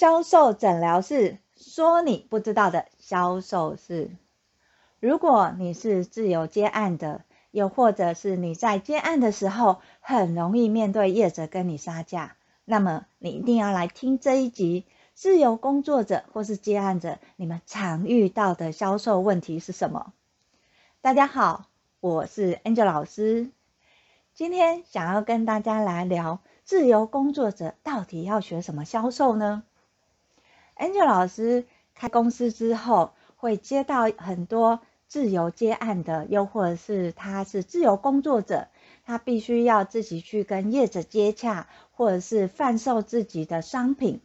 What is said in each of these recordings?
销售诊疗室，说你不知道的销售事。如果你是自由接案的，又或者是你在接案的时候很容易面对业者跟你杀价，那么你一定要来听这一集。自由工作者或是接案者，你们常遇到的销售问题是什么？大家好，我是 Angel 老师，今天想要跟大家来聊自由工作者到底要学什么销售呢？Angel 老师开公司之后，会接到很多自由接案的，又或者是他是自由工作者，他必须要自己去跟业者接洽，或者是贩售自己的商品。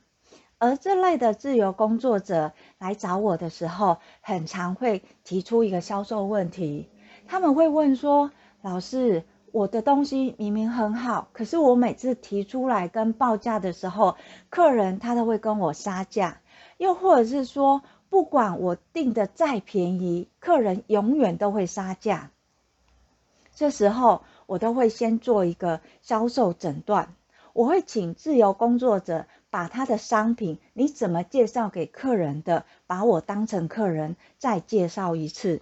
而这类的自由工作者来找我的时候，很常会提出一个销售问题，他们会问说：“老师，我的东西明明很好，可是我每次提出来跟报价的时候，客人他都会跟我杀价。”又或者是说，不管我定的再便宜，客人永远都会杀价。这时候，我都会先做一个销售诊断，我会请自由工作者把他的商品，你怎么介绍给客人的，把我当成客人再介绍一次。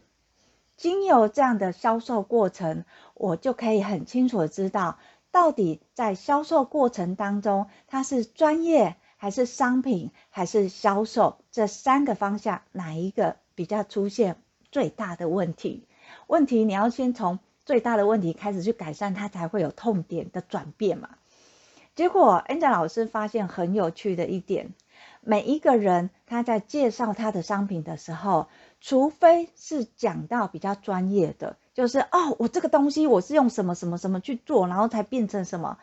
经由这样的销售过程，我就可以很清楚的知道，到底在销售过程当中，他是专业。还是商品，还是销售，这三个方向哪一个比较出现最大的问题？问题你要先从最大的问题开始去改善，它才会有痛点的转变嘛。结果 Angel 老师发现很有趣的一点，每一个人他在介绍他的商品的时候，除非是讲到比较专业的，就是哦，我这个东西我是用什么什么什么去做，然后才变成什么。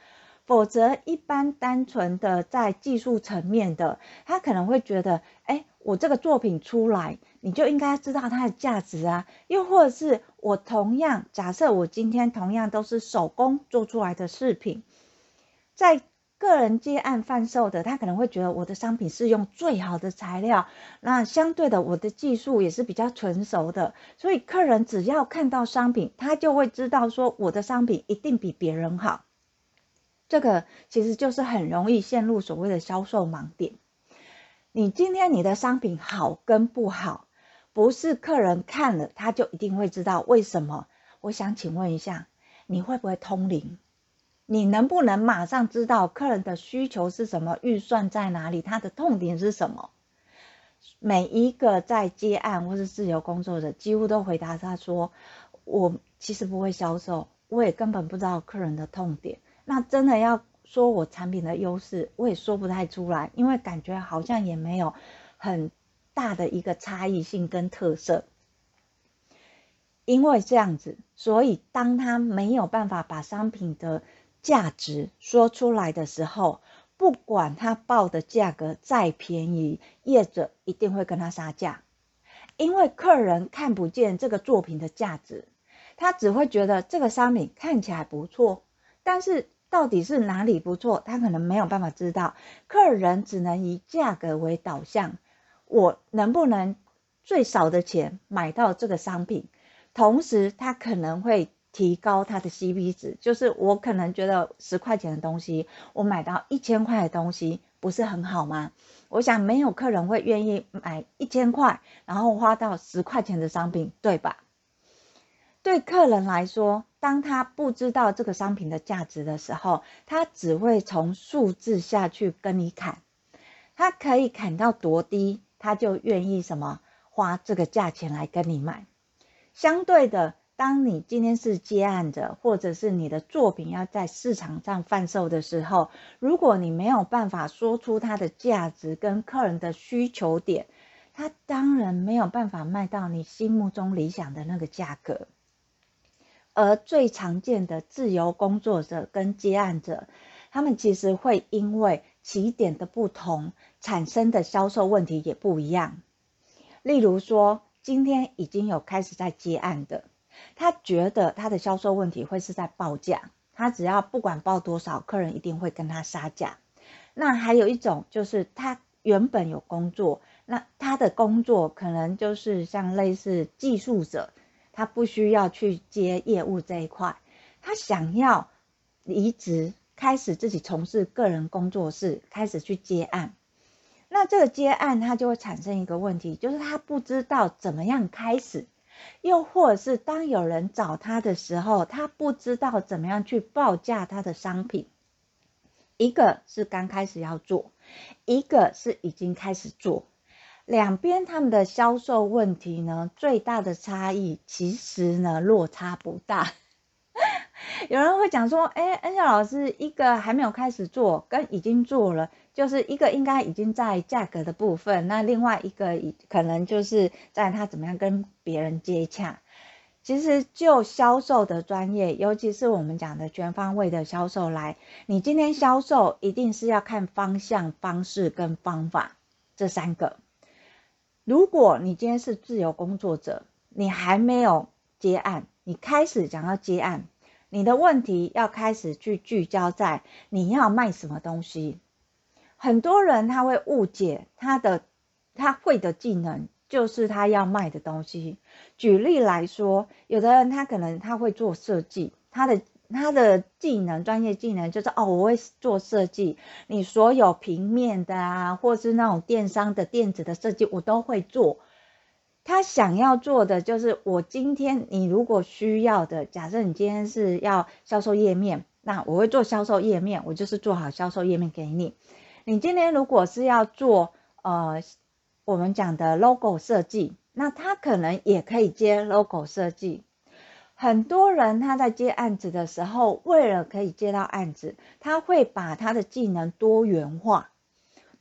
否则，一般单纯的在技术层面的，他可能会觉得，哎，我这个作品出来，你就应该知道它的价值啊。又或者是我同样假设，我今天同样都是手工做出来的饰品，在个人接案贩售的，他可能会觉得我的商品是用最好的材料，那相对的，我的技术也是比较成熟的，所以客人只要看到商品，他就会知道说我的商品一定比别人好。这个其实就是很容易陷入所谓的销售盲点。你今天你的商品好跟不好，不是客人看了他就一定会知道为什么。我想请问一下，你会不会通灵？你能不能马上知道客人的需求是什么，预算在哪里，他的痛点是什么？每一个在接案或是自由工作者，几乎都回答他说：“我其实不会销售，我也根本不知道客人的痛点。”那真的要说我产品的优势，我也说不太出来，因为感觉好像也没有很大的一个差异性跟特色。因为这样子，所以当他没有办法把商品的价值说出来的时候，不管他报的价格再便宜，业者一定会跟他杀价，因为客人看不见这个作品的价值，他只会觉得这个商品看起来不错，但是。到底是哪里不错？他可能没有办法知道，客人只能以价格为导向。我能不能最少的钱买到这个商品？同时，他可能会提高他的 CP 值，就是我可能觉得十块钱的东西，我买到一千块的东西，不是很好吗？我想没有客人会愿意买一千块，然后花到十块钱的商品，对吧？对客人来说，当他不知道这个商品的价值的时候，他只会从数字下去跟你砍。他可以砍到多低，他就愿意什么花这个价钱来跟你买。相对的，当你今天是接案的，或者是你的作品要在市场上贩售的时候，如果你没有办法说出它的价值跟客人的需求点，他当然没有办法卖到你心目中理想的那个价格。而最常见的自由工作者跟接案者，他们其实会因为起点的不同，产生的销售问题也不一样。例如说，今天已经有开始在接案的，他觉得他的销售问题会是在报价，他只要不管报多少，客人一定会跟他杀价。那还有一种就是他原本有工作，那他的工作可能就是像类似技术者。他不需要去接业务这一块，他想要离职，开始自己从事个人工作室，开始去接案。那这个接案他就会产生一个问题，就是他不知道怎么样开始，又或者是当有人找他的时候，他不知道怎么样去报价他的商品。一个是刚开始要做，一个是已经开始做，两边他们的销售问题呢，最大的差异其实呢，落差不大。有人会讲说，哎，恩夏老师，一个还没有开始做，跟已经做了，就是一个应该已经在价格的部分，那另外一个可能就是在他怎么样跟别人接洽。其实就销售的专业，尤其是我们讲的全方位的销售来，你今天销售一定是要看方向、方式跟方法这三个。如果你今天是自由工作者，你还没有接案，你开始想要接案。你的问题要开始去聚焦在你要卖什么东西。很多人他会误解他的他会的技能就是他要卖的东西。举例来说，有的人他可能他会做设计，他的他的技能专业技能就是哦，我会做设计，你所有平面的啊，或是那种电商的电子的设计，我都会做。他想要做的就是，我今天你如果需要的，假设你今天是要销售页面，那我会做销售页面，我就是做好销售页面给你。你今天如果是要做呃我们讲的 logo 设计，那他可能也可以接 logo 设计。很多人他在接案子的时候，为了可以接到案子，他会把他的技能多元化。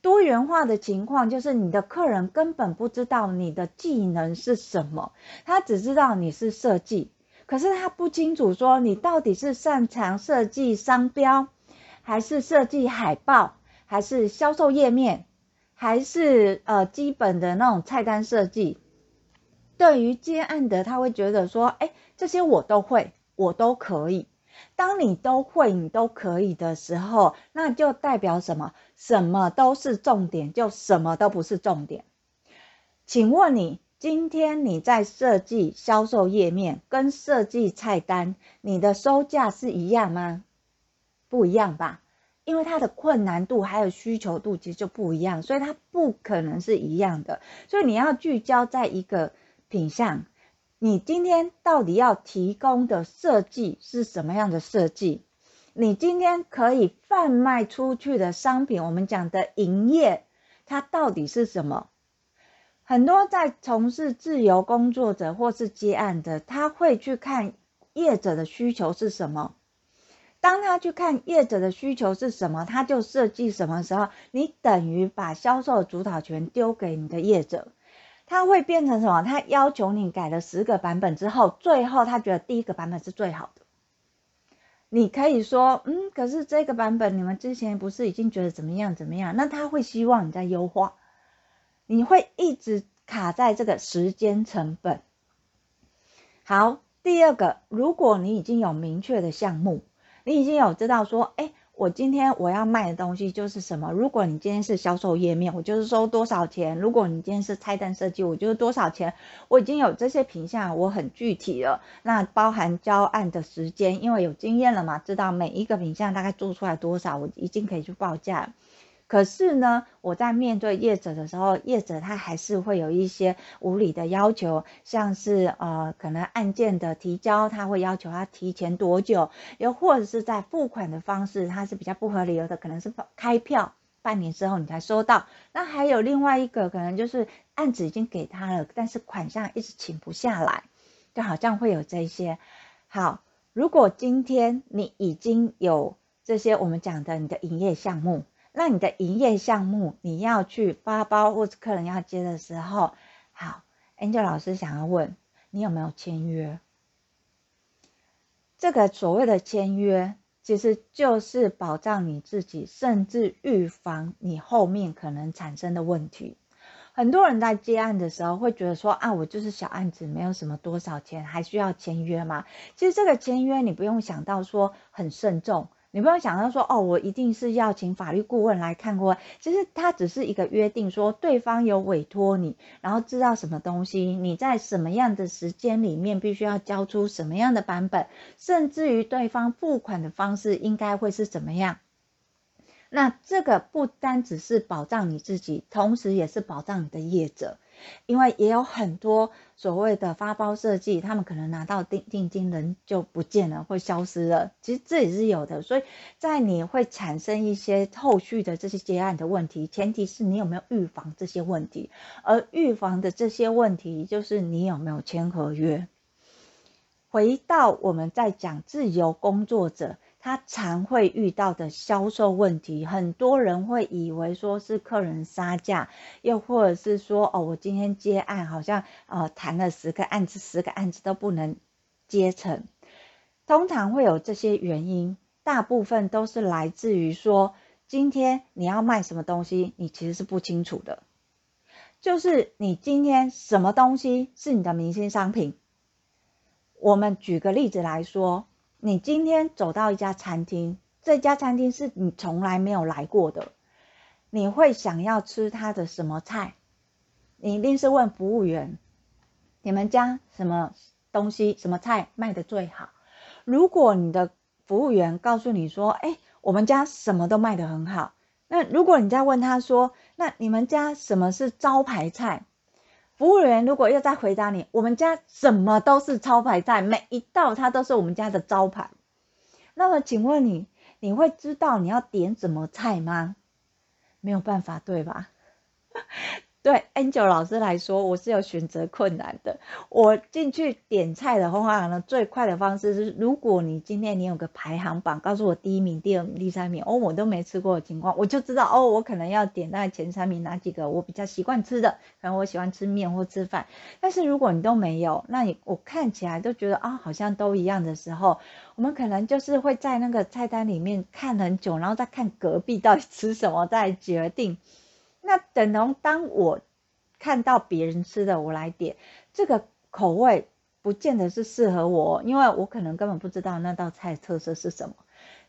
多元化的情况就是你的客人根本不知道你的技能是什么，他只知道你是设计，可是他不清楚说你到底是擅长设计商标，还是设计海报，还是销售页面，还是呃基本的那种菜单设计。对于接案的，他会觉得说，哎，这些我都会，我都可以。当你都会，你都可以的时候，那就代表什么？什么都是重点，就什么都不是重点。请问你今天你在设计销售页面跟设计菜单，你的收价是一样吗？不一样吧？因为它的困难度还有需求度其实就不一样，所以它不可能是一样的。所以你要聚焦在一个品相。你今天到底要提供的设计是什么样的设计？你今天可以贩卖出去的商品，我们讲的营业，它到底是什么？很多在从事自由工作者或是接案的，他会去看业者的需求是什么。当他去看业者的需求是什么，他就设计什么时候，你等于把销售主导权丢给你的业者。他会变成什么？他要求你改了十个版本之后，最后他觉得第一个版本是最好的。你可以说，嗯，可是这个版本你们之前不是已经觉得怎么样怎么样？那他会希望你在优化，你会一直卡在这个时间成本。好，第二个，如果你已经有明确的项目，你已经有知道说，哎。我今天我要卖的东西就是什么？如果你今天是销售页面，我就是收多少钱；如果你今天是菜单设计，我就是多少钱。我已经有这些品项，我很具体了。那包含交案的时间，因为有经验了嘛，知道每一个品项大概做出来多少，我已经可以去报价。可是呢，我在面对业者的时候，业者他还是会有一些无理的要求，像是呃，可能案件的提交，他会要求他提前多久，又或者是在付款的方式，他是比较不合理的，可能是开票半年之后你才收到。那还有另外一个可能就是案子已经给他了，但是款项一直请不下来，就好像会有这些。好，如果今天你已经有这些我们讲的你的营业项目。那你的营业项目，你要去发包或者客人要接的时候，好，Angel 老师想要问你有没有签约？这个所谓的签约，其实就是保障你自己，甚至预防你后面可能产生的问题。很多人在接案的时候会觉得说啊，我就是小案子，没有什么多少钱，还需要签约吗？其实这个签约你不用想到说很慎重。你不要想到说哦，我一定是要请法律顾问来看过。其实它只是一个约定，说对方有委托你，然后知道什么东西，你在什么样的时间里面必须要交出什么样的版本，甚至于对方付款的方式应该会是怎么样。那这个不单只是保障你自己，同时也是保障你的业者。因为也有很多所谓的发包设计，他们可能拿到定定金人就不见了，会消失了。其实这也是有的，所以在你会产生一些后续的这些结案的问题，前提是你有没有预防这些问题，而预防的这些问题就是你有没有签合约。回到我们在讲自由工作者。他常会遇到的销售问题，很多人会以为说是客人杀价，又或者是说哦，我今天接案好像呃谈了十个案子，十个案子都不能接成。通常会有这些原因，大部分都是来自于说，今天你要卖什么东西，你其实是不清楚的。就是你今天什么东西是你的明星商品？我们举个例子来说。你今天走到一家餐厅，这家餐厅是你从来没有来过的，你会想要吃它的什么菜？你一定是问服务员，你们家什么东西、什么菜卖的最好？如果你的服务员告诉你说，哎，我们家什么都卖得很好，那如果你再问他说，那你们家什么是招牌菜？服务员如果又在回答你，我们家什么都是招牌菜，每一道它都是我们家的招牌。那么请问你，你会知道你要点什么菜吗？没有办法，对吧？对 Angel 老师来说，我是有选择困难的。我进去点菜的话呢，最快的方式是，如果你今天你有个排行榜，告诉我第一名、第二名、第三名，哦，我都没吃过的情况，我就知道哦，我可能要点那前三名哪几个我比较习惯吃的，可能我喜欢吃面或吃饭。但是如果你都没有，那你我看起来都觉得啊、好像都一样的时候，我们可能就是会在那个菜单里面看很久，然后再看隔壁到底吃什么，再决定。那等同当我看到别人吃的，我来点这个口味，不见得是适合我，因为我可能根本不知道那道菜特色是什么。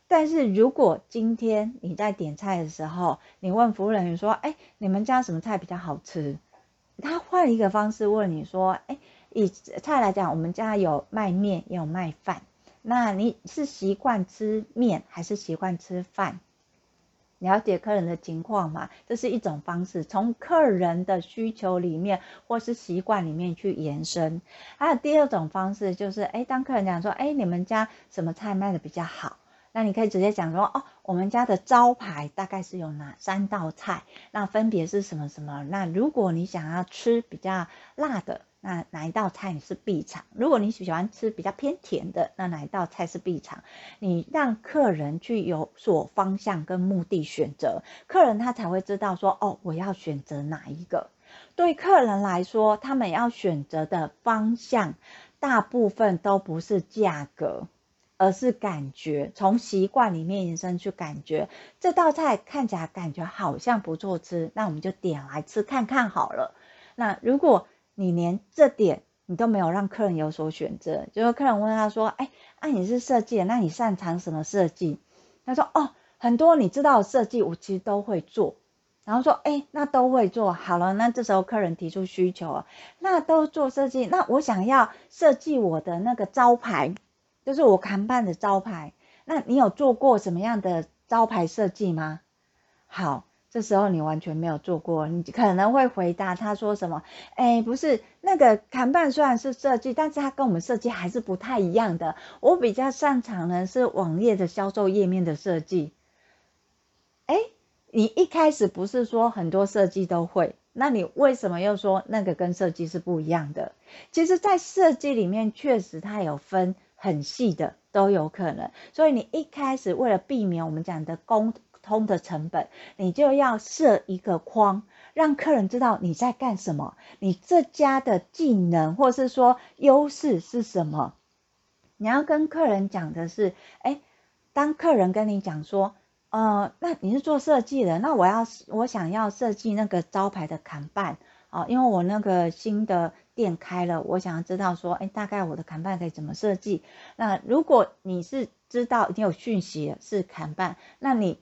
但是如果今天你在点菜的时候，你问服务人员说：“哎，你们家什么菜比较好吃？”他换一个方式问你说：“哎，以菜来讲，我们家有卖面，也有卖饭，那你是习惯吃面还是习惯吃饭？”了解客人的情况嘛，这是一种方式，从客人的需求里面或是习惯里面去延伸。还有第二种方式就是，哎，当客人讲说，哎，你们家什么菜卖的比较好？那你可以直接讲说，哦，我们家的招牌大概是有哪三道菜，那分别是什么什么？那如果你想要吃比较辣的。那哪一道菜你是必尝？如果你喜欢吃比较偏甜的，那哪一道菜是必尝？你让客人去有所方向跟目的选择，客人他才会知道说，哦，我要选择哪一个。对客人来说，他们要选择的方向，大部分都不是价格，而是感觉，从习惯里面延伸去感觉这道菜看起来感觉好像不错吃，那我们就点来吃看看好了。那如果你连这点你都没有让客人有所选择，就是客人问他说：“哎，那、啊、你是设计，那你擅长什么设计？”他说：“哦，很多你知道的设计，我其实都会做。”然后说：“哎，那都会做好了。”那这时候客人提出需求啊，那都做设计，那我想要设计我的那个招牌，就是我看板的招牌。那你有做过什么样的招牌设计吗？好。这时候你完全没有做过，你可能会回答他说什么？哎，不是，那个看板虽然是设计，但是它跟我们设计还是不太一样的。我比较擅长的是网页的销售页面的设计。哎，你一开始不是说很多设计都会，那你为什么又说那个跟设计是不一样的？其实，在设计里面确实它有分很细的，都有可能。所以你一开始为了避免我们讲的沟。通的成本，你就要设一个框，让客人知道你在干什么，你这家的技能或是说优势是什么。你要跟客人讲的是，哎，当客人跟你讲说，呃，那你是做设计的，那我要我想要设计那个招牌的看板啊，因为我那个新的店开了，我想要知道说，哎，大概我的砍办可以怎么设计？那如果你是知道已经有讯息是砍办，那你。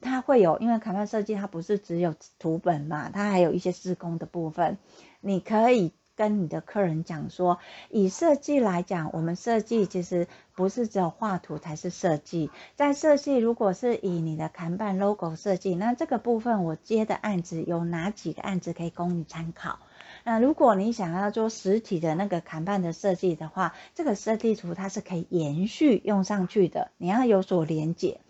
它会有，因为砍办设计它不是只有图本嘛，它还有一些施工的部分。你可以跟你的客人讲说，以设计来讲，我们设计其实不是只有画图才是设计，在设计如果是以你的看板 logo 设计，那这个部分我接的案子有哪几个案子可以供你参考？那如果你想要做实体的那个看板的设计的话，这个设计图它是可以延续用上去的，你要有所连结。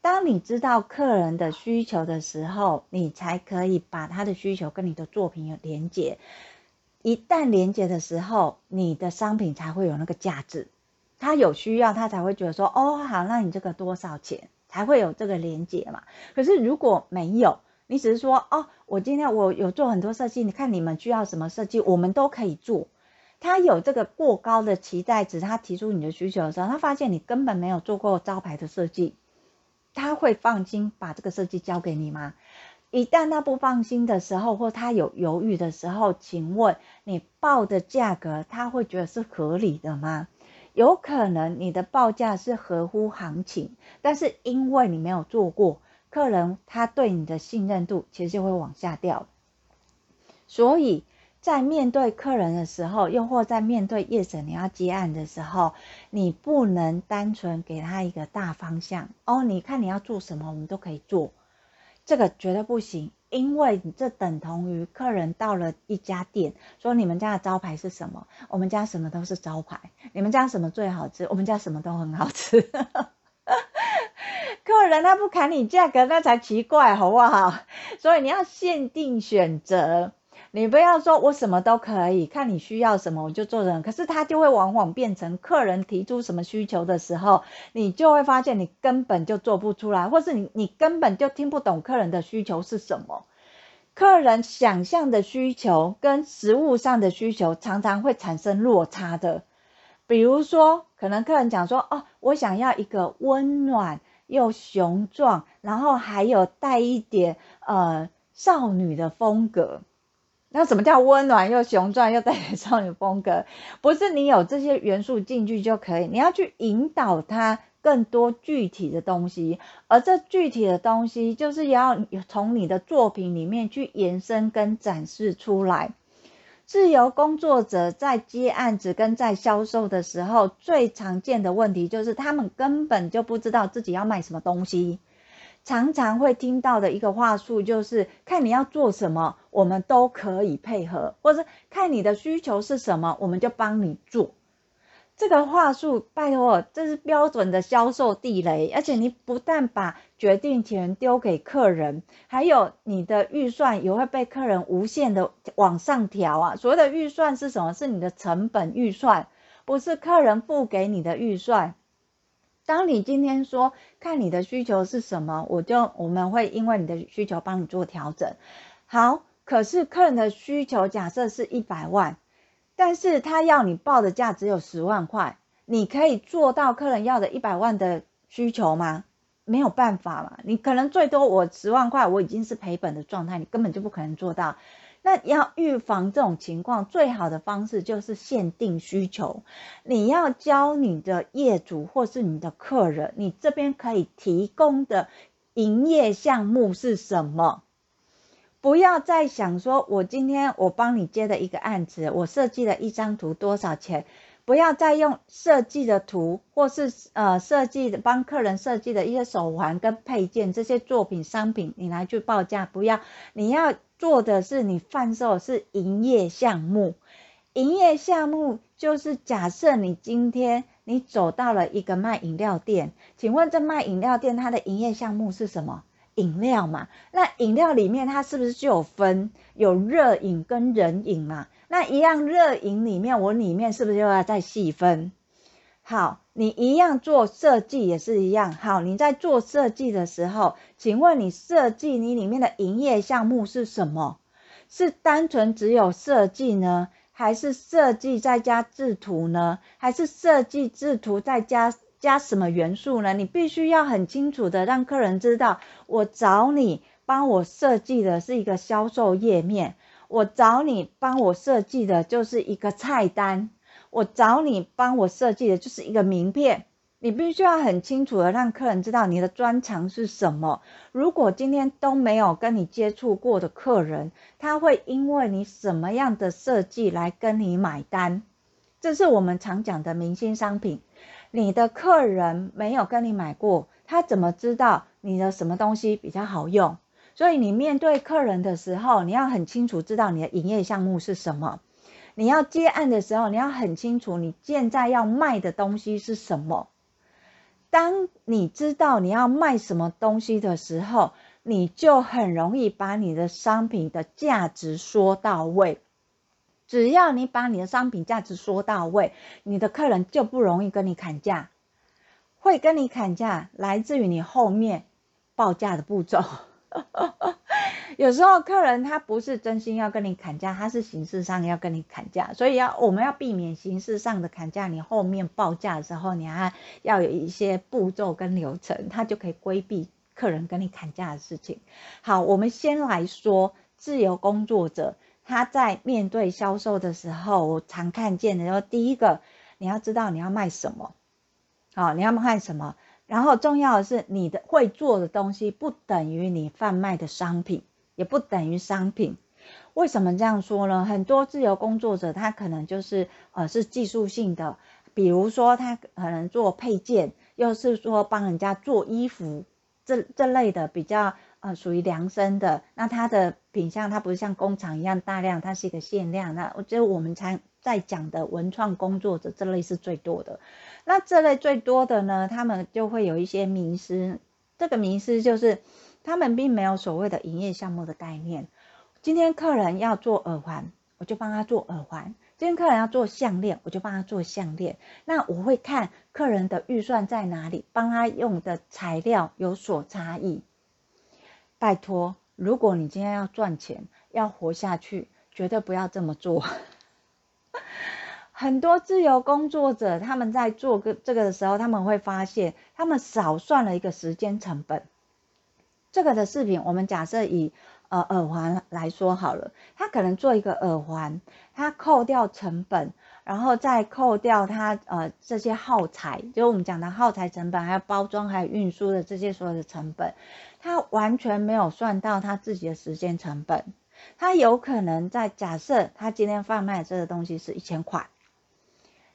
当你知道客人的需求的时候，你才可以把他的需求跟你的作品有连结。一旦连接的时候，你的商品才会有那个价值。他有需要，他才会觉得说：“哦，好，那你这个多少钱？”才会有这个连接嘛。可是如果没有，你只是说：“哦，我今天我有做很多设计，你看你们需要什么设计，我们都可以做。”他有这个过高的期待值，他提出你的需求的时候，他发现你根本没有做过招牌的设计。他会放心把这个设计交给你吗？一旦他不放心的时候，或他有犹豫的时候，请问你报的价格，他会觉得是合理的吗？有可能你的报价是合乎行情，但是因为你没有做过，客人他对你的信任度其实就会往下掉。所以。在面对客人的时候，又或在面对业者你要接案的时候，你不能单纯给他一个大方向哦。你看你要做什么，我们都可以做，这个绝对不行，因为你这等同于客人到了一家店，说你们家的招牌是什么？我们家什么都是招牌。你们家什么最好吃？我们家什么都很好吃。客人他不砍你价格，那才奇怪，好不好？所以你要限定选择。你不要说我什么都可以，看你需要什么我就做人。可是他就会往往变成客人提出什么需求的时候，你就会发现你根本就做不出来，或是你你根本就听不懂客人的需求是什么。客人想象的需求跟实物上的需求常常会产生落差的。比如说，可能客人讲说：“哦，我想要一个温暖又雄壮，然后还有带一点呃少女的风格。”那什么叫温暖又雄壮又带点少女风格？不是你有这些元素进去就可以，你要去引导他更多具体的东西，而这具体的东西就是要从你的作品里面去延伸跟展示出来。自由工作者在接案子跟在销售的时候，最常见的问题就是他们根本就不知道自己要卖什么东西。常常会听到的一个话术就是，看你要做什么，我们都可以配合，或是看你的需求是什么，我们就帮你做。这个话术，拜托，这是标准的销售地雷，而且你不但把决定权丢给客人，还有你的预算也会被客人无限的往上调啊。所谓的预算是什么？是你的成本预算，不是客人付给你的预算。当你今天说看你的需求是什么，我就我们会因为你的需求帮你做调整。好，可是客人的需求假设是一百万，但是他要你报的价只有十万块，你可以做到客人要的一百万的需求吗？没有办法嘛，你可能最多我十万块我已经是赔本的状态，你根本就不可能做到。那要预防这种情况，最好的方式就是限定需求。你要教你的业主或是你的客人，你这边可以提供的营业项目是什么？不要再想说，我今天我帮你接的一个案子，我设计了一张图多少钱？不要再用设计的图，或是呃设计的帮客人设计的一些手环跟配件这些作品商品，你来去报价。不要，你要。做的是你贩售是营业项目，营业项目就是假设你今天你走到了一个卖饮料店，请问这卖饮料店它的营业项目是什么？饮料嘛，那饮料里面它是不是就有分有热饮跟冷饮嘛？那一样热饮里面我里面是不是又要再细分？好，你一样做设计也是一样。好，你在做设计的时候，请问你设计你里面的营业项目是什么？是单纯只有设计呢，还是设计再加制图呢？还是设计制图再加加什么元素呢？你必须要很清楚的让客人知道，我找你帮我设计的是一个销售页面，我找你帮我设计的就是一个菜单。我找你帮我设计的就是一个名片，你必须要很清楚的让客人知道你的专长是什么。如果今天都没有跟你接触过的客人，他会因为你什么样的设计来跟你买单？这是我们常讲的明星商品。你的客人没有跟你买过，他怎么知道你的什么东西比较好用？所以你面对客人的时候，你要很清楚知道你的营业项目是什么。你要接案的时候，你要很清楚你现在要卖的东西是什么。当你知道你要卖什么东西的时候，你就很容易把你的商品的价值说到位。只要你把你的商品价值说到位，你的客人就不容易跟你砍价。会跟你砍价，来自于你后面报价的步骤。有时候客人他不是真心要跟你砍价，他是形式上要跟你砍价，所以要我们要避免形式上的砍价。你后面报价的时候，你还要有一些步骤跟流程，他就可以规避客人跟你砍价的事情。好，我们先来说自由工作者，他在面对销售的时候，我常看见的，就第一个你要知道你要卖什么，好，你要卖什么，然后重要的是你的会做的东西不等于你贩卖的商品。也不等于商品，为什么这样说呢？很多自由工作者他可能就是呃是技术性的，比如说他可能做配件，又是说帮人家做衣服，这这类的比较呃属于量身的，那它的品相它不是像工厂一样大量，它是一个限量。那我觉得我们常在讲的文创工作者这类是最多的。那这类最多的呢，他们就会有一些迷思，这个迷思就是。他们并没有所谓的营业项目的概念。今天客人要做耳环，我就帮他做耳环；今天客人要做项链，我就帮他做项链。那我会看客人的预算在哪里，帮他用的材料有所差异。拜托，如果你今天要赚钱、要活下去，绝对不要这么做。很多自由工作者他们在做个这个的时候，他们会发现他们少算了一个时间成本。这个的视频，我们假设以呃耳环来说好了，他可能做一个耳环，他扣掉成本，然后再扣掉他呃这些耗材，就是我们讲的耗材成本，还有包装，还有运输的这些所有的成本，他完全没有算到他自己的时间成本。他有可能在假设他今天贩卖这个东西是一千块，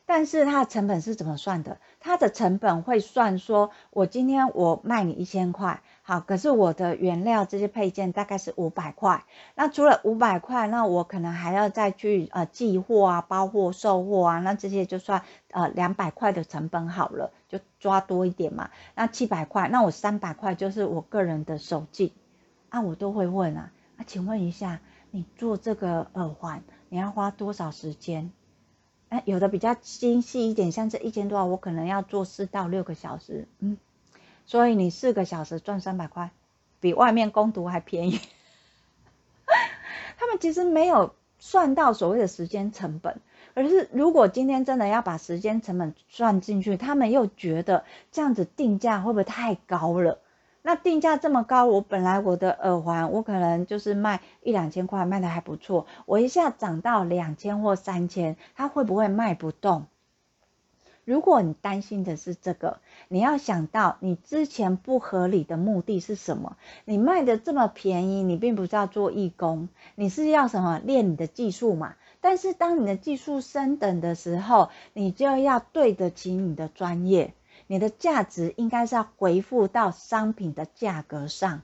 但是他的成本是怎么算的？他的成本会算说，我今天我卖你一千块。好，可是我的原料这些配件大概是五百块，那除了五百块，那我可能还要再去呃寄货啊、包货、售货啊，那这些就算呃两百块的成本好了，就抓多一点嘛。那七百块，那我三百块就是我个人的手记啊，我都会问啊，啊，请问一下，你做这个耳环你要花多少时间？哎，有的比较精细一点，像这一千多，我可能要做四到六个小时，嗯。所以你四个小时赚三百块，比外面工读还便宜。他们其实没有算到所谓的时间成本，而是如果今天真的要把时间成本算进去，他们又觉得这样子定价会不会太高了？那定价这么高，我本来我的耳环我可能就是卖一两千块，卖得还不错，我一下涨到两千或三千，它会不会卖不动？如果你担心的是这个，你要想到你之前不合理的目的是什么？你卖的这么便宜，你并不是要做义工，你是要什么？练你的技术嘛。但是当你的技术升等的时候，你就要对得起你的专业，你的价值应该是要回复到商品的价格上，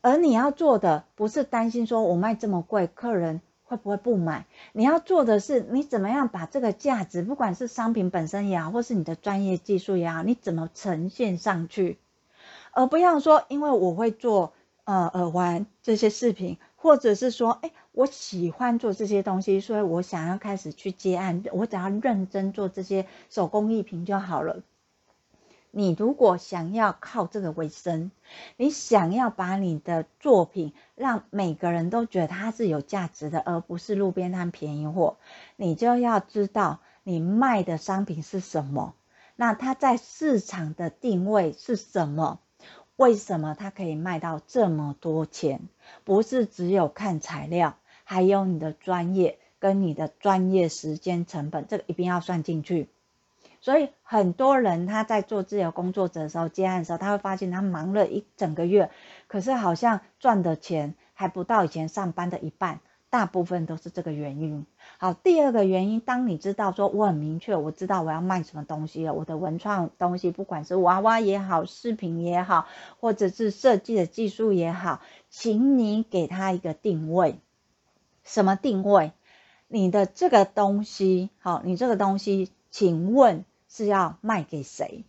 而你要做的不是担心说我卖这么贵，客人。会不会不买？你要做的是，你怎么样把这个价值，不管是商品本身也好，或是你的专业技术也好，你怎么呈现上去？而不要说，因为我会做呃耳环这些饰品，或者是说，哎，我喜欢做这些东西，所以我想要开始去接案，我只要认真做这些手工艺品就好了。你如果想要靠这个为生，你想要把你的作品让每个人都觉得它是有价值的，而不是路边摊便宜货，你就要知道你卖的商品是什么，那它在市场的定位是什么？为什么它可以卖到这么多钱？不是只有看材料，还有你的专业跟你的专业时间成本，这个一定要算进去。所以很多人他在做自由工作者的时候接案的时候，他会发现他忙了一整个月，可是好像赚的钱还不到以前上班的一半。大部分都是这个原因。好，第二个原因，当你知道说我很明确，我知道我要卖什么东西了，我的文创东西，不管是娃娃也好，饰品也好，或者是设计的技术也好，请你给他一个定位。什么定位？你的这个东西，好，你这个东西，请问是要卖给谁？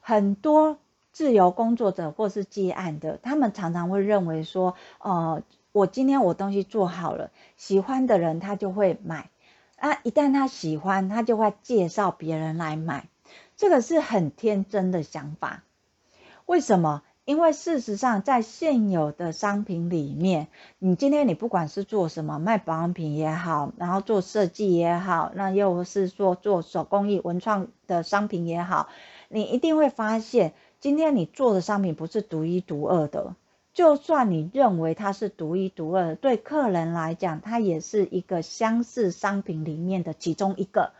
很多自由工作者或是接案的，他们常常会认为说，呃。我今天我东西做好了，喜欢的人他就会买，啊，一旦他喜欢，他就会介绍别人来买，这个是很天真的想法。为什么？因为事实上，在现有的商品里面，你今天你不管是做什么，卖保养品也好，然后做设计也好，那又是说做手工艺文创的商品也好，你一定会发现，今天你做的商品不是独一无二的。就算你认为它是独一无二，对客人来讲，它也是一个相似商品里面的其中一个。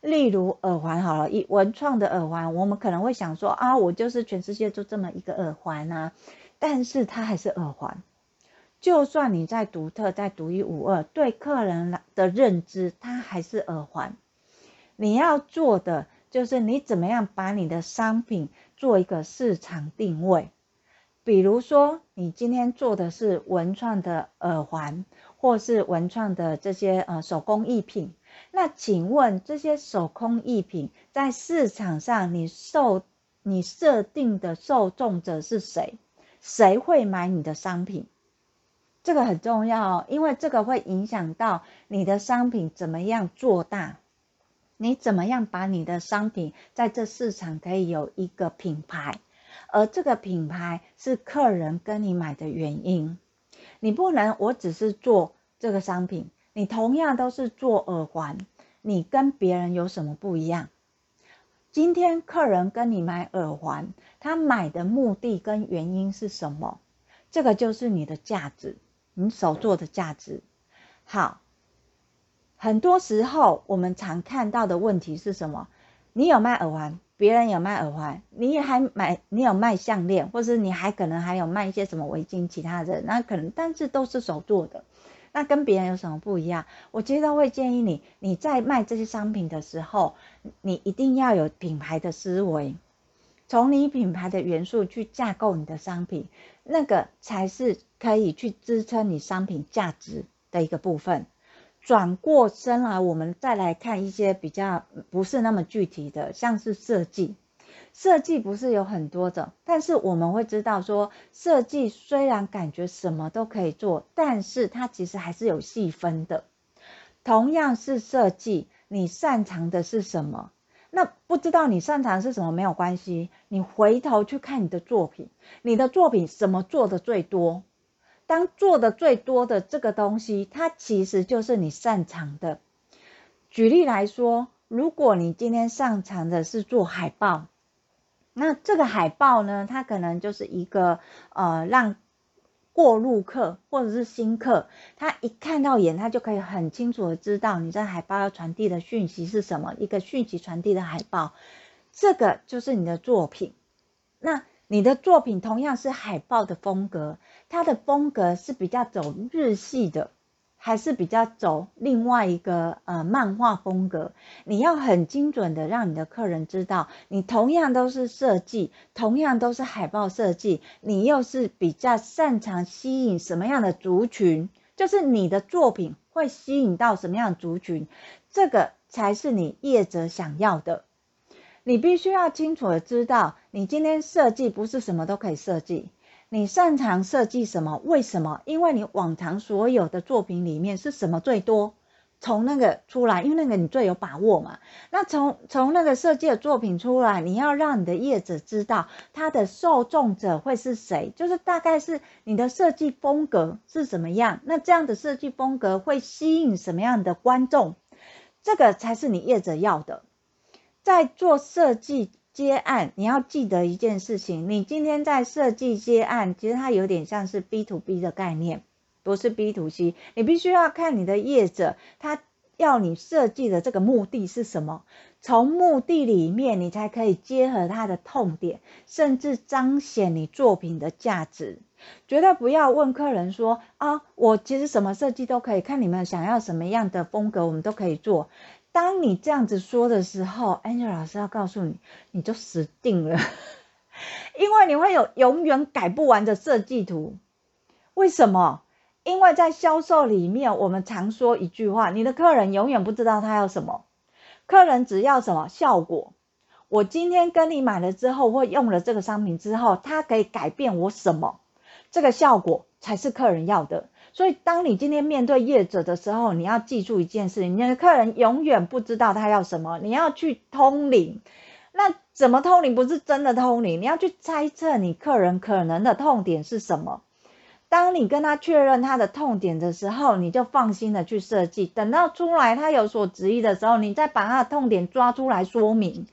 例如耳环好了，以文创的耳环，我们可能会想说啊，我就是全世界就这么一个耳环啊，但是它还是耳环。就算你再独特、再独一无二，对客人的认知，它还是耳环。你要做的就是你怎么样把你的商品做一个市场定位。比如说，你今天做的是文创的耳环，或是文创的这些呃手工艺品，那请问这些手工艺品在市场上你受你设定的受众者是谁？谁会买你的商品？这个很重要哦，因为这个会影响到你的商品怎么样做大，你怎么样把你的商品在这市场可以有一个品牌。而这个品牌是客人跟你买的原因，你不能，我只是做这个商品，你同样都是做耳环，你跟别人有什么不一样？今天客人跟你买耳环，他买的目的跟原因是什么？这个就是你的价值，你手做的价值。好，很多时候我们常看到的问题是什么？你有卖耳环？别人有卖耳环，你也还买，你有卖项链，或是你还可能还有卖一些什么围巾，其他的，那可能，但是都是手做的，那跟别人有什么不一样？我其实会建议你，你在卖这些商品的时候，你一定要有品牌的思维，从你品牌的元素去架构你的商品，那个才是可以去支撑你商品价值的一个部分。转过身来，我们再来看一些比较不是那么具体的，像是设计。设计不是有很多种，但是我们会知道说，设计虽然感觉什么都可以做，但是它其实还是有细分的。同样是设计，你擅长的是什么？那不知道你擅长是什么没有关系，你回头去看你的作品，你的作品什么做的最多？当做的最多的这个东西，它其实就是你擅长的。举例来说，如果你今天擅长的是做海报，那这个海报呢，它可能就是一个呃，让过路客或者是新客，他一看到眼，他就可以很清楚的知道你这海报要传递的讯息是什么，一个讯息传递的海报，这个就是你的作品。那你的作品同样是海报的风格，它的风格是比较走日系的，还是比较走另外一个呃漫画风格？你要很精准的让你的客人知道，你同样都是设计，同样都是海报设计，你又是比较擅长吸引什么样的族群？就是你的作品会吸引到什么样的族群？这个才是你业者想要的。你必须要清楚的知道，你今天设计不是什么都可以设计。你擅长设计什么？为什么？因为你往常所有的作品里面是什么最多？从那个出来，因为那个你最有把握嘛。那从从那个设计的作品出来，你要让你的业者知道他的受众者会是谁，就是大概是你的设计风格是什么样。那这样的设计风格会吸引什么样的观众？这个才是你业者要的。在做设计接案，你要记得一件事情：你今天在设计接案，其实它有点像是 B to B 的概念，不是 B to C。你必须要看你的业者，他要你设计的这个目的是什么？从目的里面，你才可以结合他的痛点，甚至彰显你作品的价值。绝对不要问客人说啊，我其实什么设计都可以，看你们想要什么样的风格，我们都可以做。当你这样子说的时候，Angel 老师要告诉你，你就死定了，因为你会有永远改不完的设计图。为什么？因为在销售里面，我们常说一句话：你的客人永远不知道他要什么，客人只要什么效果。我今天跟你买了之后，或用了这个商品之后，它可以改变我什么？这个效果才是客人要的。所以，当你今天面对业者的时候，你要记住一件事：你的客人永远不知道他要什么。你要去通灵，那怎么通灵？不是真的通灵，你要去猜测你客人可能的痛点是什么。当你跟他确认他的痛点的时候，你就放心的去设计。等到出来他有所质疑的时候，你再把他的痛点抓出来说明。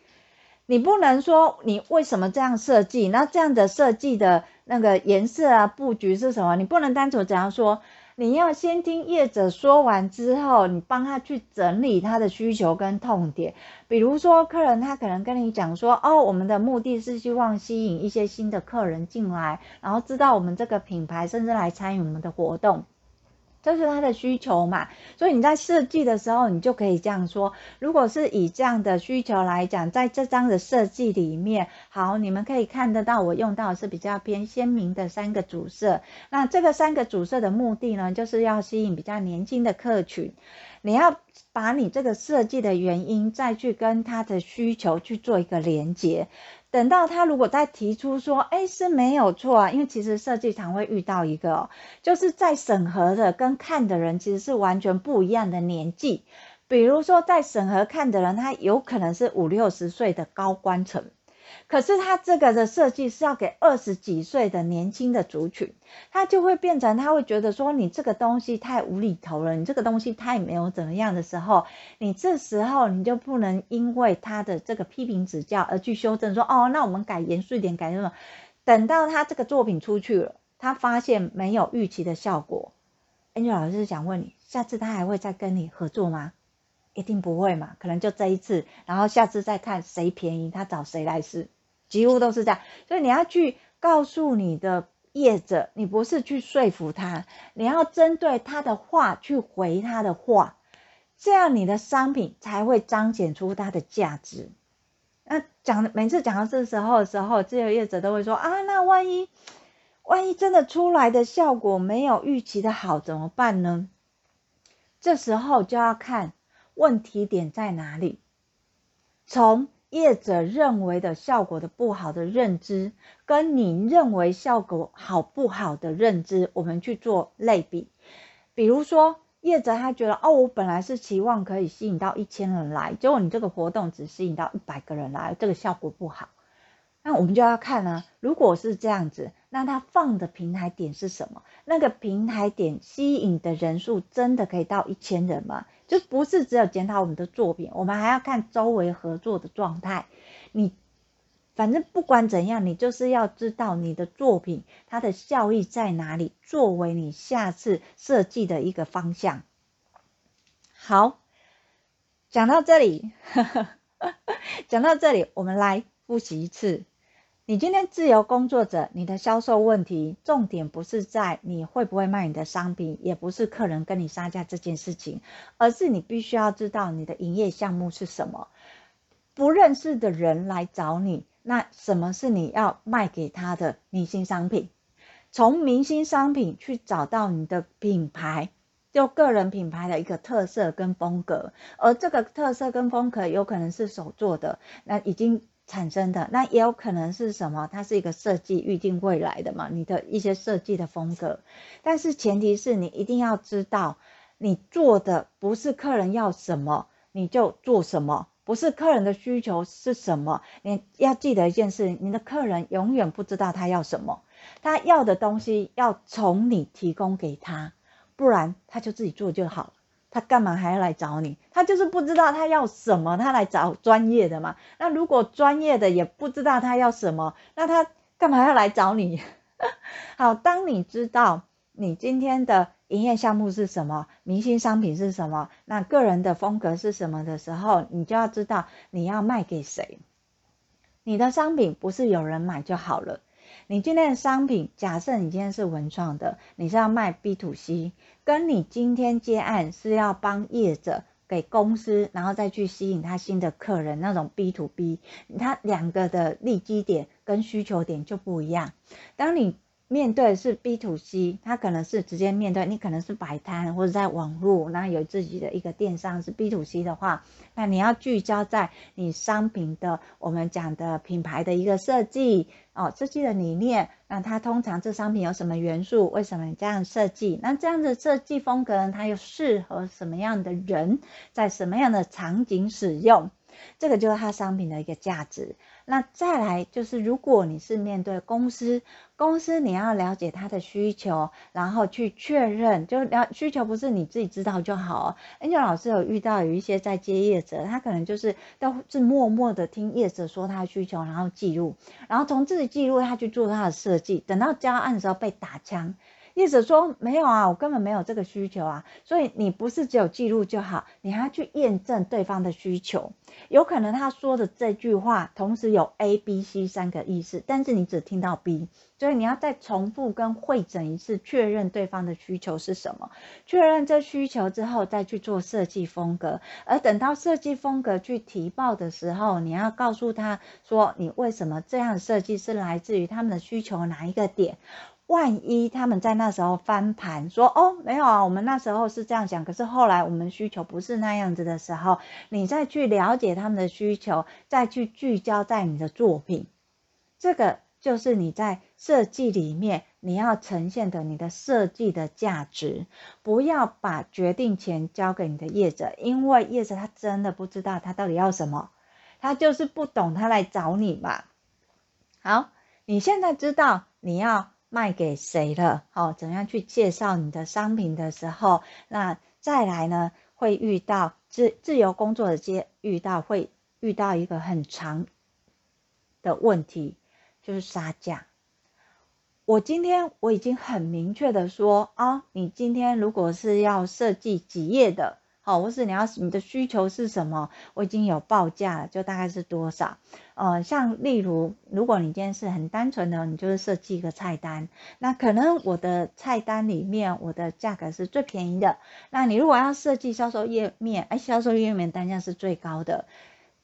你不能说你为什么这样设计，那这样的设计的那个颜色啊、布局是什么？你不能单纯这样说。你要先听业者说完之后，你帮他去整理他的需求跟痛点。比如说，客人他可能跟你讲说：“哦，我们的目的是希望吸引一些新的客人进来，然后知道我们这个品牌，甚至来参与我们的活动。”这是他的需求嘛，所以你在设计的时候，你就可以这样说。如果是以这样的需求来讲，在这张的设计里面，好，你们可以看得到，我用到是比较偏鲜明的三个主色。那这个三个主色的目的呢，就是要吸引比较年轻的客群。你要把你这个设计的原因，再去跟他的需求去做一个连接。等到他如果再提出说，哎，是没有错啊，因为其实设计常会遇到一个哦，就是在审核的跟看的人其实是完全不一样的年纪。比如说在审核看的人，他有可能是五六十岁的高官层。可是他这个的设计是要给二十几岁的年轻的族群，他就会变成他会觉得说，你这个东西太无厘头了，你这个东西太没有怎么样的时候，你这时候你就不能因为他的这个批评指教而去修正说，哦，那我们改严肃一点，改什么？等到他这个作品出去了，他发现没有预期的效果，Angel 老师想问你，下次他还会再跟你合作吗？一定不会嘛，可能就这一次，然后下次再看谁便宜，他找谁来试。几乎都是这样，所以你要去告诉你的业者，你不是去说服他，你要针对他的话去回他的话，这样你的商品才会彰显出它的价值。那讲每次讲到这时候的时候，这些业者都会说啊，那万一万一真的出来的效果没有预期的好怎么办呢？这时候就要看问题点在哪里，从。业者认为的效果的不好的认知，跟你认为效果好不好的认知，我们去做类比。比如说，业者他觉得，哦，我本来是期望可以吸引到一千人来，结果你这个活动只吸引到一百个人来，这个效果不好。那我们就要看呢，如果是这样子，那他放的平台点是什么？那个平台点吸引的人数真的可以到一千人吗？就不是只有检讨我们的作品，我们还要看周围合作的状态。你反正不管怎样，你就是要知道你的作品它的效益在哪里，作为你下次设计的一个方向。好，讲到这里，呵 呵讲到这里，我们来复习一次。你今天自由工作者，你的销售问题重点不是在你会不会卖你的商品，也不是客人跟你杀价这件事情，而是你必须要知道你的营业项目是什么。不认识的人来找你，那什么是你要卖给他的明星商品？从明星商品去找到你的品牌，就个人品牌的一个特色跟风格，而这个特色跟风格有可能是手做的，那已经。产生的那也有可能是什么？它是一个设计预定未来的嘛？你的一些设计的风格，但是前提是你一定要知道，你做的不是客人要什么你就做什么，不是客人的需求是什么。你要记得一件事，你的客人永远不知道他要什么，他要的东西要从你提供给他，不然他就自己做就好了。他干嘛还要来找你？他就是不知道他要什么，他来找专业的嘛。那如果专业的也不知道他要什么，那他干嘛要来找你？好，当你知道你今天的营业项目是什么，明星商品是什么，那个人的风格是什么的时候，你就要知道你要卖给谁。你的商品不是有人买就好了。你今天的商品，假设你今天是文创的，你是要卖 B to C，跟你今天接案是要帮业者给公司，然后再去吸引他新的客人那种 B to B，它两个的利基点跟需求点就不一样。当你面对是 B to C，他可能是直接面对你，可能是摆摊或者在网络，那有自己的一个电商是 B to C 的话，那你要聚焦在你商品的我们讲的品牌的一个设计哦，设计的理念，那它通常这商品有什么元素？为什么你这样设计？那这样的设计风格呢，它又适合什么样的人，在什么样的场景使用？这个就是它商品的一个价值。那再来就是，如果你是面对公司，公司你要了解他的需求，然后去确认，就了需求不是你自己知道就好。Angel 老师有遇到有一些在接业者，他可能就是都是默默的听业者说他的需求，然后记录，然后从自己记录他去做他的设计，等到交案的时候被打枪。业者说没有啊，我根本没有这个需求啊，所以你不是只有记录就好，你还要去验证对方的需求。有可能他说的这句话同时有 A、B、C 三个意思，但是你只听到 B，所以你要再重复跟会诊一次，确认对方的需求是什么。确认这需求之后，再去做设计风格。而等到设计风格去提报的时候，你要告诉他说，你为什么这样设计是来自于他们的需求哪一个点。万一他们在那时候翻盘说哦，没有啊，我们那时候是这样想，可是后来我们需求不是那样子的时候，你再去了解他们的需求，再去聚焦在你的作品，这个就是你在设计里面你要呈现的你的设计的价值。不要把决定权交给你的业者，因为业者他真的不知道他到底要什么，他就是不懂，他来找你嘛。好，你现在知道你要。卖给谁了？好，怎样去介绍你的商品的时候，那再来呢？会遇到自自由工作的接遇到会遇到一个很长的问题，就是杀价。我今天我已经很明确的说啊，你今天如果是要设计几页的。哦，或是你要你的需求是什么？我已经有报价了，就大概是多少？呃，像例如，如果你今天是很单纯的，你就是设计一个菜单，那可能我的菜单里面我的价格是最便宜的。那你如果要设计销售页面，哎，销售页面单价是最高的。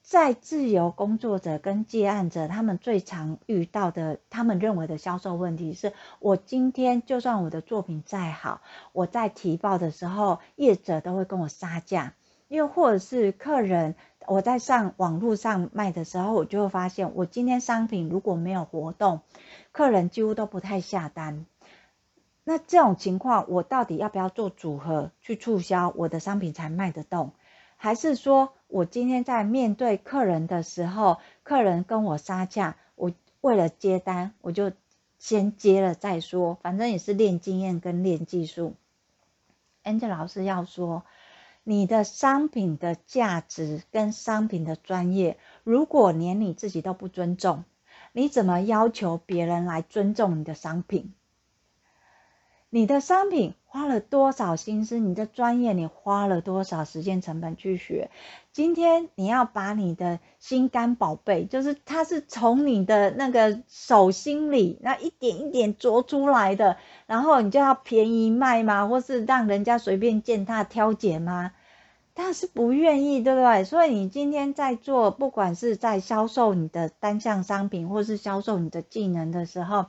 在自由工作者跟接案者，他们最常遇到的，他们认为的销售问题是：我今天就算我的作品再好，我在提报的时候，业者都会跟我杀价；又或者是客人，我在上网络上卖的时候，我就会发现，我今天商品如果没有活动，客人几乎都不太下单。那这种情况，我到底要不要做组合去促销我的商品才卖得动？还是说我今天在面对客人的时候，客人跟我杀价，我为了接单，我就先接了再说，反正也是练经验跟练技术。Angel 老师要说，你的商品的价值跟商品的专业，如果连你自己都不尊重，你怎么要求别人来尊重你的商品？你的商品花了多少心思？你的专业你花了多少时间成本去学？今天你要把你的心肝宝贝，就是它是从你的那个手心里那一点一点琢出来的，然后你就要便宜卖吗？或是让人家随便践踏挑拣吗？他是不愿意，对不对？所以你今天在做，不管是在销售你的单项商品，或是销售你的技能的时候。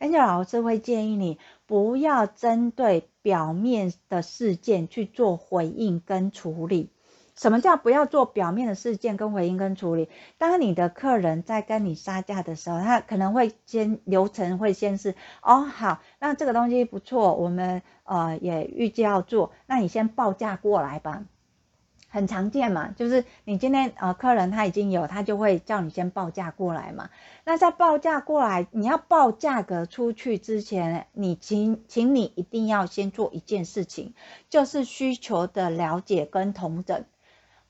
Angel 老师会建议你不要针对表面的事件去做回应跟处理。什么叫不要做表面的事件跟回应跟处理？当你的客人在跟你杀价的时候，他可能会先流程会先是哦好，那这个东西不错，我们呃也预计要做，那你先报价过来吧。很常见嘛，就是你今天呃客人他已经有，他就会叫你先报价过来嘛。那在报价过来，你要报价格出去之前，你请请你一定要先做一件事情，就是需求的了解跟同整。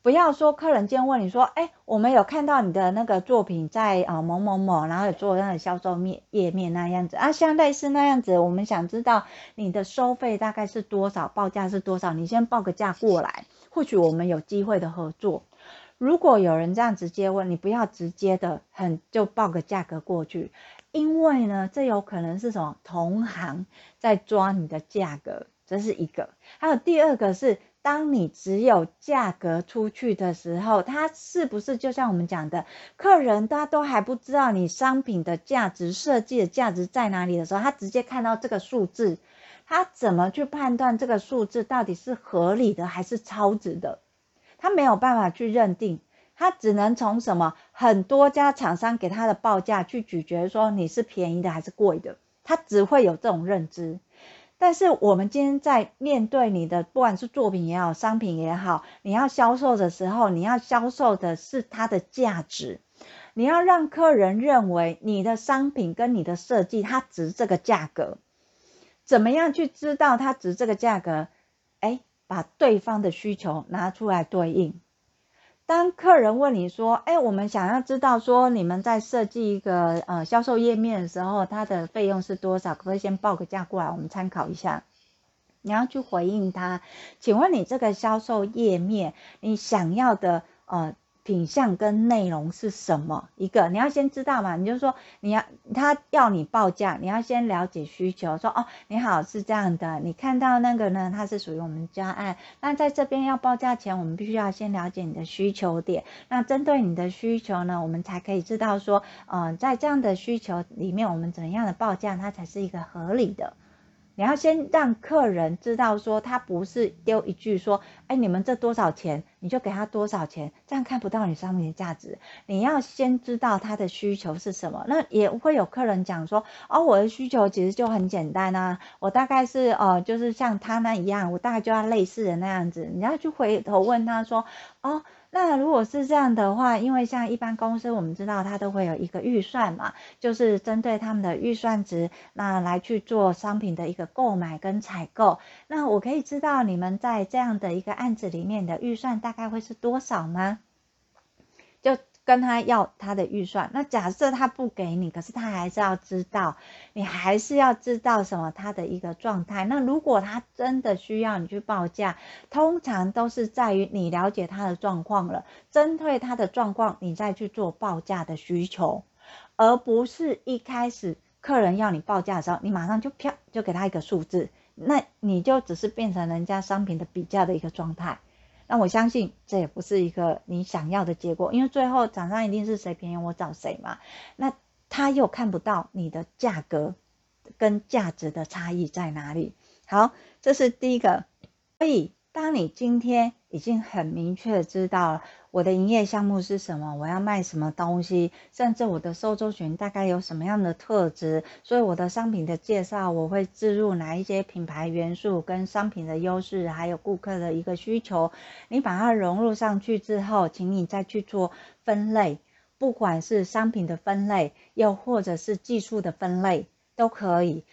不要说客人今天问你说，哎，我们有看到你的那个作品在啊某某某，然后有做那个销售面页面那样子啊，像类似那样子，我们想知道你的收费大概是多少，报价是多少，你先报个价过来，或许我们有机会的合作。如果有人这样直接问你，不要直接的很就报个价格过去，因为呢，这有可能是什么同行在抓你的价格，这是一个。还有第二个是，当你只有价格出去的时候，他是不是就像我们讲的，客人他都还不知道你商品的价值、设计的价值在哪里的时候，他直接看到这个数字，他怎么去判断这个数字到底是合理的还是超值的？他没有办法去认定，他只能从什么很多家厂商给他的报价去咀嚼，说你是便宜的还是贵的，他只会有这种认知。但是我们今天在面对你的，不管是作品也好，商品也好，你要销售的时候，你要销售的是它的价值，你要让客人认为你的商品跟你的设计它值这个价格。怎么样去知道它值这个价格？哎。把对方的需求拿出来对应。当客人问你说：“哎，我们想要知道说你们在设计一个呃销售页面的时候，它的费用是多少？可不可以先报个价过来，我们参考一下？”你要去回应他，请问你这个销售页面，你想要的呃。品相跟内容是什么？一个你要先知道嘛，你就说你要他要你报价，你要先了解需求。说哦，你好，是这样的，你看到那个呢，它是属于我们家案。那在这边要报价前，我们必须要先了解你的需求点。那针对你的需求呢，我们才可以知道说，呃，在这样的需求里面，我们怎样的报价它才是一个合理的。你要先让客人知道说，他不是丢一句说，哎，你们这多少钱，你就给他多少钱，这样看不到你商品的价值。你要先知道他的需求是什么。那也会有客人讲说，哦，我的需求其实就很简单啊，我大概是哦，就是像他那一样，我大概就要类似的那样子。你要去回头问他说，哦。那如果是这样的话，因为像一般公司，我们知道它都会有一个预算嘛，就是针对他们的预算值，那来去做商品的一个购买跟采购。那我可以知道你们在这样的一个案子里面的预算大概会是多少吗？跟他要他的预算，那假设他不给你，可是他还是要知道，你还是要知道什么他的一个状态。那如果他真的需要你去报价，通常都是在于你了解他的状况了，针对他的状况，你再去做报价的需求，而不是一开始客人要你报价的时候，你马上就啪就给他一个数字，那你就只是变成人家商品的比价的一个状态。那我相信这也不是一个你想要的结果，因为最后厂商一定是谁便宜我找谁嘛。那他又看不到你的价格跟价值的差异在哪里。好，这是第一个。所以当你今天已经很明确知道了。我的营业项目是什么？我要卖什么东西？甚至我的受众群大概有什么样的特质？所以我的商品的介绍，我会置入哪一些品牌元素跟商品的优势，还有顾客的一个需求。你把它融入上去之后，请你再去做分类，不管是商品的分类，又或者是技术的分类，都可以。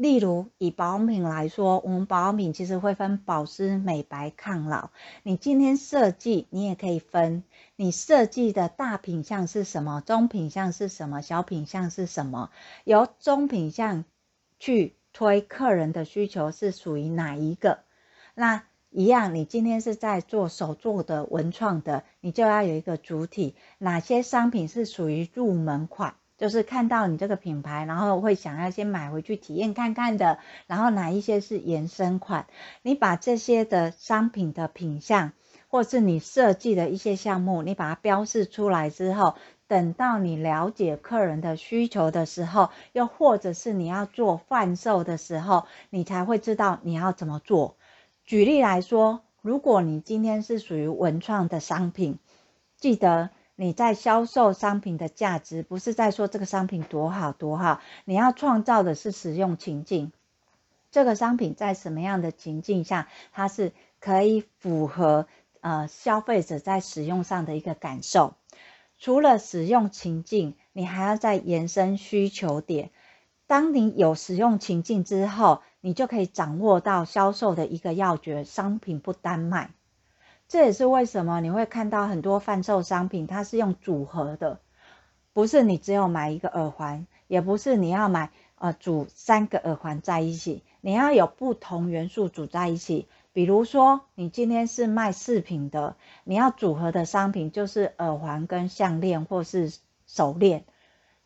例如，以保养品来说，我们保养品其实会分保湿、美白、抗老。你今天设计，你也可以分，你设计的大品项是什么，中品项是什么，小品项是什么？由中品项去推客人的需求是属于哪一个？那一样，你今天是在做手作的文创的，你就要有一个主体，哪些商品是属于入门款？就是看到你这个品牌，然后会想要先买回去体验看看的，然后哪一些是延伸款？你把这些的商品的品相，或是你设计的一些项目，你把它标示出来之后，等到你了解客人的需求的时候，又或者是你要做贩售的时候，你才会知道你要怎么做。举例来说，如果你今天是属于文创的商品，记得。你在销售商品的价值，不是在说这个商品多好多好，你要创造的是使用情境。这个商品在什么样的情境下，它是可以符合呃消费者在使用上的一个感受。除了使用情境，你还要再延伸需求点。当你有使用情境之后，你就可以掌握到销售的一个要诀：商品不单卖。这也是为什么你会看到很多贩售商品，它是用组合的，不是你只有买一个耳环，也不是你要买呃组三个耳环在一起，你要有不同元素组在一起。比如说，你今天是卖饰品的，你要组合的商品就是耳环跟项链或是手链，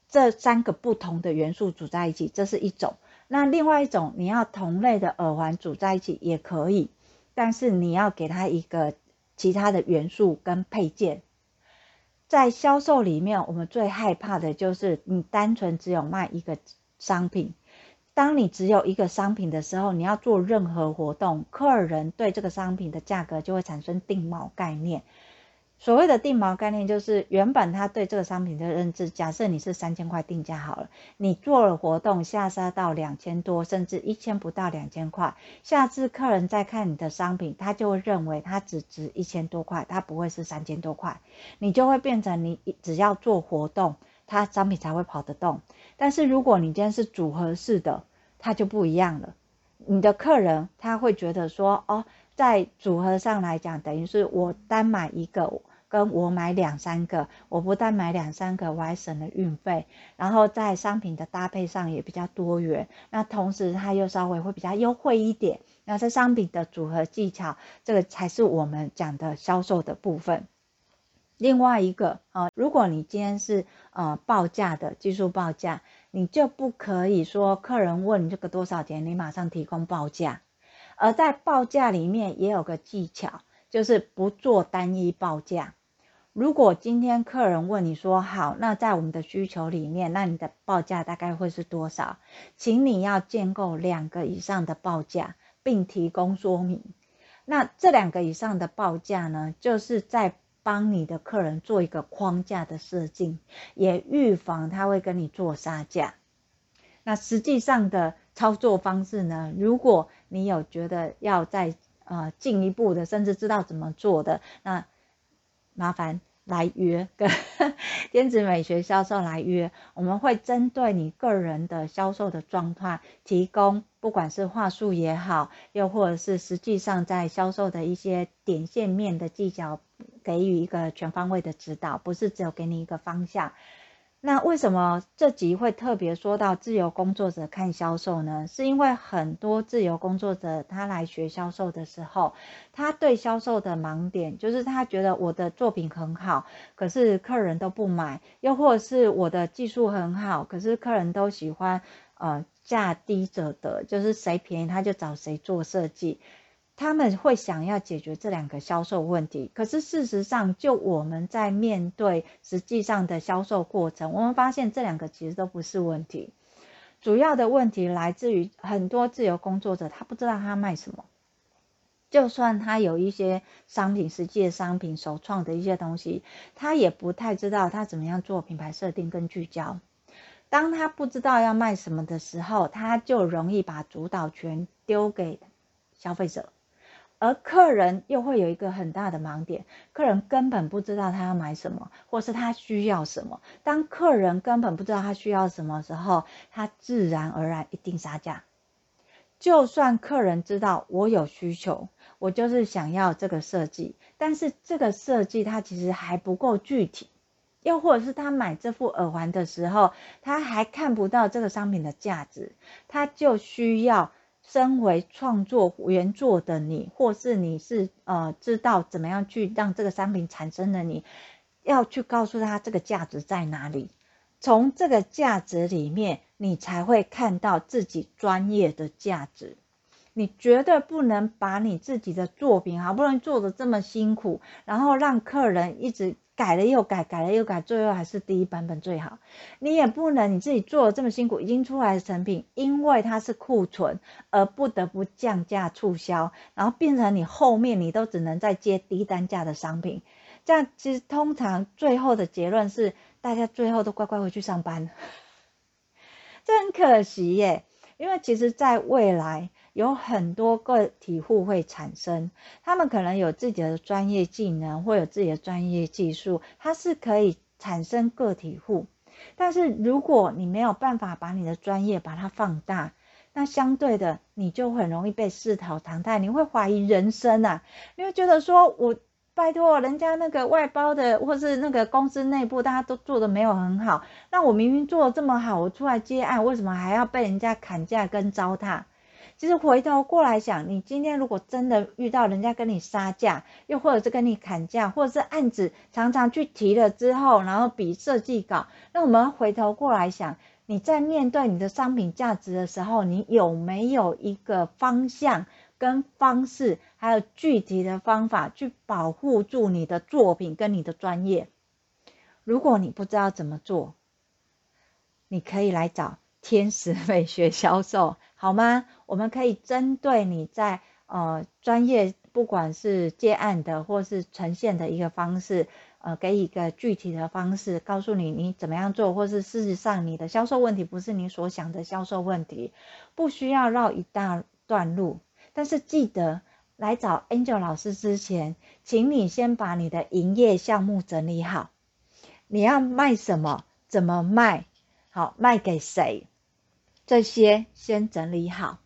这三个不同的元素组在一起，这是一种。那另外一种，你要同类的耳环组在一起也可以，但是你要给它一个其他的元素跟配件。在销售里面，我们最害怕的就是你单纯只有卖一个商品。当你只有一个商品的时候，你要做任何活动，客人对这个商品的价格就会产生定锚概念。所谓的定锚概念，就是原本他对这个商品的认知，假设你是三千块定价好了，你做了活动下杀到两千多，甚至一千不到两千块，下次客人再看你的商品，他就会认为它只值一千多块，它不会是三千多块，你就会变成你只要做活动。它商品才会跑得动，但是如果你今天是组合式的，它就不一样了。你的客人他会觉得说，哦，在组合上来讲，等于是我单买一个，跟我买两三个，我不但买两三个，我还省了运费，然后在商品的搭配上也比较多元，那同时它又稍微会比较优惠一点。那这商品的组合技巧，这个才是我们讲的销售的部分。另外一个啊，如果你今天是呃报价的技术报价，你就不可以说客人问你这个多少钱，你马上提供报价。而在报价里面也有个技巧，就是不做单一报价。如果今天客人问你说好，那在我们的需求里面，那你的报价大概会是多少？请你要建构两个以上的报价，并提供说明。那这两个以上的报价呢，就是在帮你的客人做一个框架的设计，也预防他会跟你做杀价。那实际上的操作方式呢？如果你有觉得要再呃进一步的，甚至知道怎么做的，那麻烦。来约跟 天子美学销售来约，我们会针对你个人的销售的状态，提供不管是话术也好，又或者是实际上在销售的一些点线面的技巧，给予一个全方位的指导，不是只有给你一个方向。那为什么这集会特别说到自由工作者看销售呢？是因为很多自由工作者他来学销售的时候，他对销售的盲点就是他觉得我的作品很好，可是客人都不买；又或者是我的技术很好，可是客人都喜欢呃价低者得，就是谁便宜他就找谁做设计。他们会想要解决这两个销售问题，可是事实上，就我们在面对实际上的销售过程，我们发现这两个其实都不是问题。主要的问题来自于很多自由工作者，他不知道他卖什么。就算他有一些商品，实际的商品、首创的一些东西，他也不太知道他怎么样做品牌设定跟聚焦。当他不知道要卖什么的时候，他就容易把主导权丢给消费者。而客人又会有一个很大的盲点，客人根本不知道他要买什么，或是他需要什么。当客人根本不知道他需要什么时候，他自然而然一定杀价。就算客人知道我有需求，我就是想要这个设计，但是这个设计它其实还不够具体，又或者是他买这副耳环的时候，他还看不到这个商品的价值，他就需要。身为创作原作的你，或是你是呃知道怎么样去让这个商品产生的你，要去告诉他这个价值在哪里。从这个价值里面，你才会看到自己专业的价值。你绝对不能把你自己的作品好不容易做的这么辛苦，然后让客人一直。改了又改，改了又改，最后还是第一版本最好。你也不能你自己做的这么辛苦，已经出来的成品，因为它是库存而不得不降价促销，然后变成你后面你都只能再接低单价的商品。这样其实通常最后的结论是，大家最后都乖乖回去上班，这很可惜耶。因为其实在未来。有很多个体户会产生，他们可能有自己的专业技能，或有自己的专业技术，它是可以产生个体户。但是如果你没有办法把你的专业把它放大，那相对的你就很容易被市场淘汰，你会怀疑人生啊！你会觉得说我拜托，人家那个外包的，或是那个公司内部，大家都做的没有很好。那我明明做的这么好，我出来接案，为什么还要被人家砍价跟糟蹋？其实回头过来想，你今天如果真的遇到人家跟你杀价，又或者是跟你砍价，或者是案子常常去提了之后，然后比设计稿，那我们回头过来想，你在面对你的商品价值的时候，你有没有一个方向？跟方式，还有具体的方法去保护住你的作品跟你的专业。如果你不知道怎么做，你可以来找天使美学销售，好吗？我们可以针对你在呃专业，不管是接案的或是呈现的一个方式，呃，给一个具体的方式，告诉你你怎么样做，或是事实上你的销售问题不是你所想的销售问题，不需要绕一大段路。但是记得来找 Angel 老师之前，请你先把你的营业项目整理好。你要卖什么？怎么卖？好，卖给谁？这些先整理好。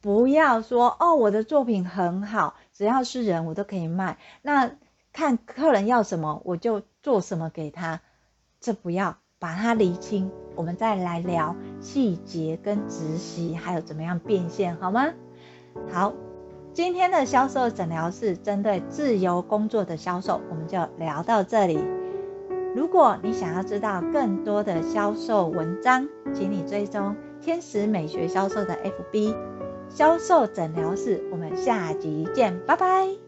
不要说哦，我的作品很好，只要是人我都可以卖。那看客人要什么，我就做什么给他。这不要，把它理清，我们再来聊细节跟执行，还有怎么样变现，好吗？好，今天的销售诊疗室针对自由工作的销售，我们就聊到这里。如果你想要知道更多的销售文章，请你追踪天使美学销售的 FB 销售诊疗室。我们下集见，拜拜。